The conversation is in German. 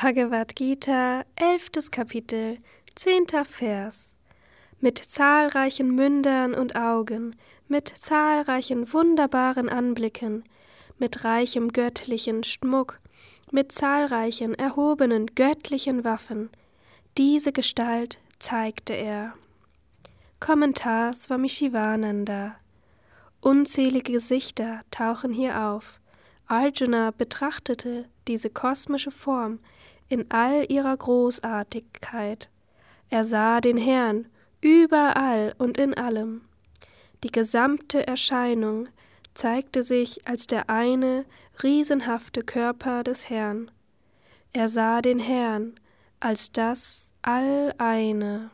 Bhagavad Gita, elftes Kapitel, zehnter Vers. Mit zahlreichen Mündern und Augen, mit zahlreichen wunderbaren Anblicken, mit reichem göttlichen Schmuck, mit zahlreichen erhobenen göttlichen Waffen, diese Gestalt zeigte er. Kommentar Swami Shivananda Unzählige Gesichter tauchen hier auf. Arjuna betrachtete diese kosmische Form in all ihrer Großartigkeit. Er sah den Herrn überall und in allem. Die gesamte Erscheinung zeigte sich als der eine riesenhafte Körper des Herrn. Er sah den Herrn als das All-Eine.